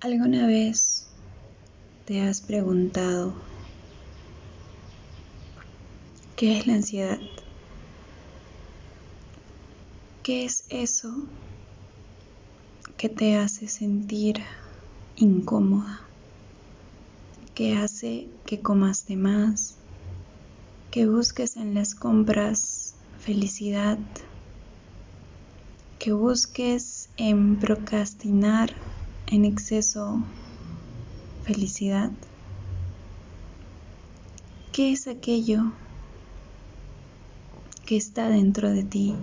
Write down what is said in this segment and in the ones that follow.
¿Alguna vez te has preguntado qué es la ansiedad? ¿Qué es eso que te hace sentir incómoda? ¿Qué hace que comas de más? ¿Que busques en las compras felicidad? ¿Que busques en procrastinar en exceso felicidad? ¿Qué es aquello que está dentro de ti?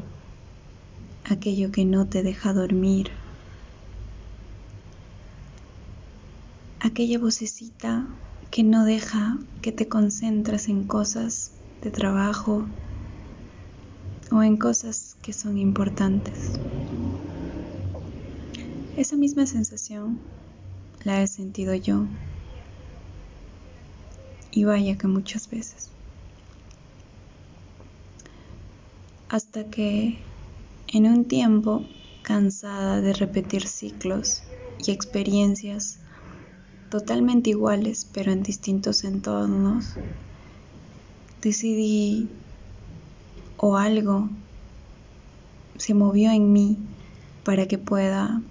Aquello que no te deja dormir. Aquella vocecita que no deja que te concentres en cosas de trabajo o en cosas que son importantes. Esa misma sensación la he sentido yo. Y vaya que muchas veces. Hasta que en un tiempo, cansada de repetir ciclos y experiencias totalmente iguales pero en distintos entornos, decidí o algo se movió en mí para que pueda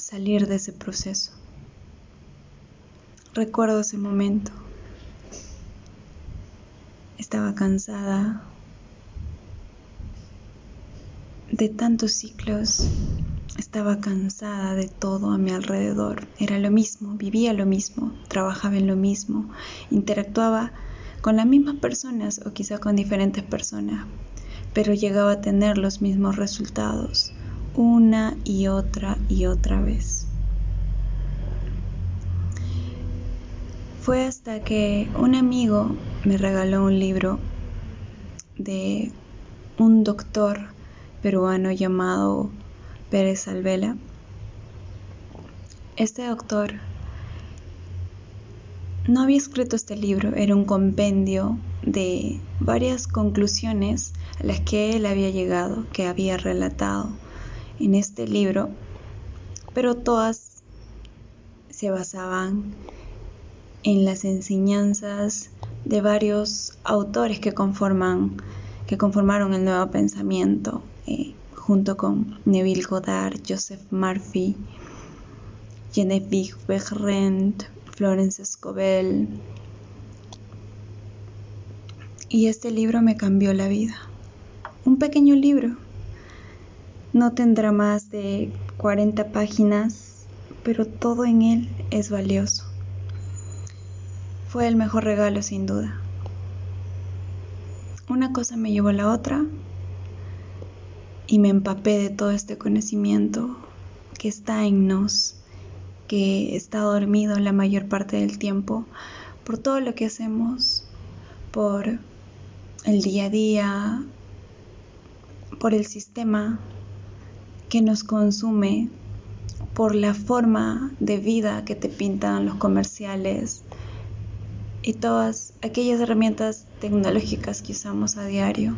salir de ese proceso. Recuerdo ese momento. Estaba cansada de tantos ciclos. Estaba cansada de todo a mi alrededor. Era lo mismo, vivía lo mismo, trabajaba en lo mismo, interactuaba con las mismas personas o quizá con diferentes personas, pero llegaba a tener los mismos resultados una y otra y otra vez. Fue hasta que un amigo me regaló un libro de un doctor peruano llamado Pérez Alvela. Este doctor no había escrito este libro, era un compendio de varias conclusiones a las que él había llegado, que había relatado en este libro, pero todas se basaban en las enseñanzas de varios autores que conforman que conformaron el nuevo pensamiento eh, junto con Neville Goddard, Joseph Murphy, Genevieve Behrend, Florence Escobel. Y este libro me cambió la vida. Un pequeño libro no tendrá más de 40 páginas, pero todo en él es valioso. Fue el mejor regalo sin duda. Una cosa me llevó a la otra y me empapé de todo este conocimiento que está en nos, que está dormido la mayor parte del tiempo por todo lo que hacemos, por el día a día, por el sistema que nos consume por la forma de vida que te pintan los comerciales y todas aquellas herramientas tecnológicas que usamos a diario.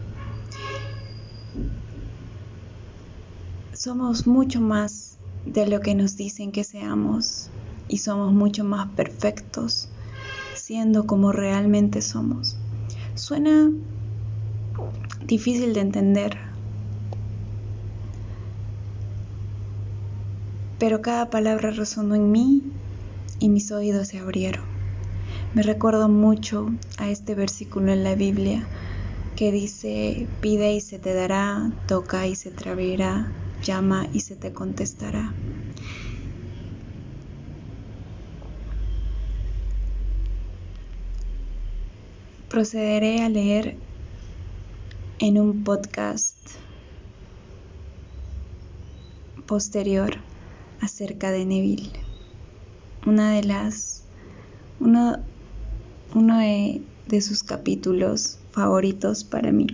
Somos mucho más de lo que nos dicen que seamos y somos mucho más perfectos siendo como realmente somos. Suena difícil de entender pero cada palabra resonó en mí y mis oídos se abrieron. Me recuerdo mucho a este versículo en la Biblia que dice, pide y se te dará, toca y se te abrirá, llama y se te contestará. Procederé a leer en un podcast posterior acerca de Neville. Una de las. Uno, uno de, de sus capítulos favoritos para mí.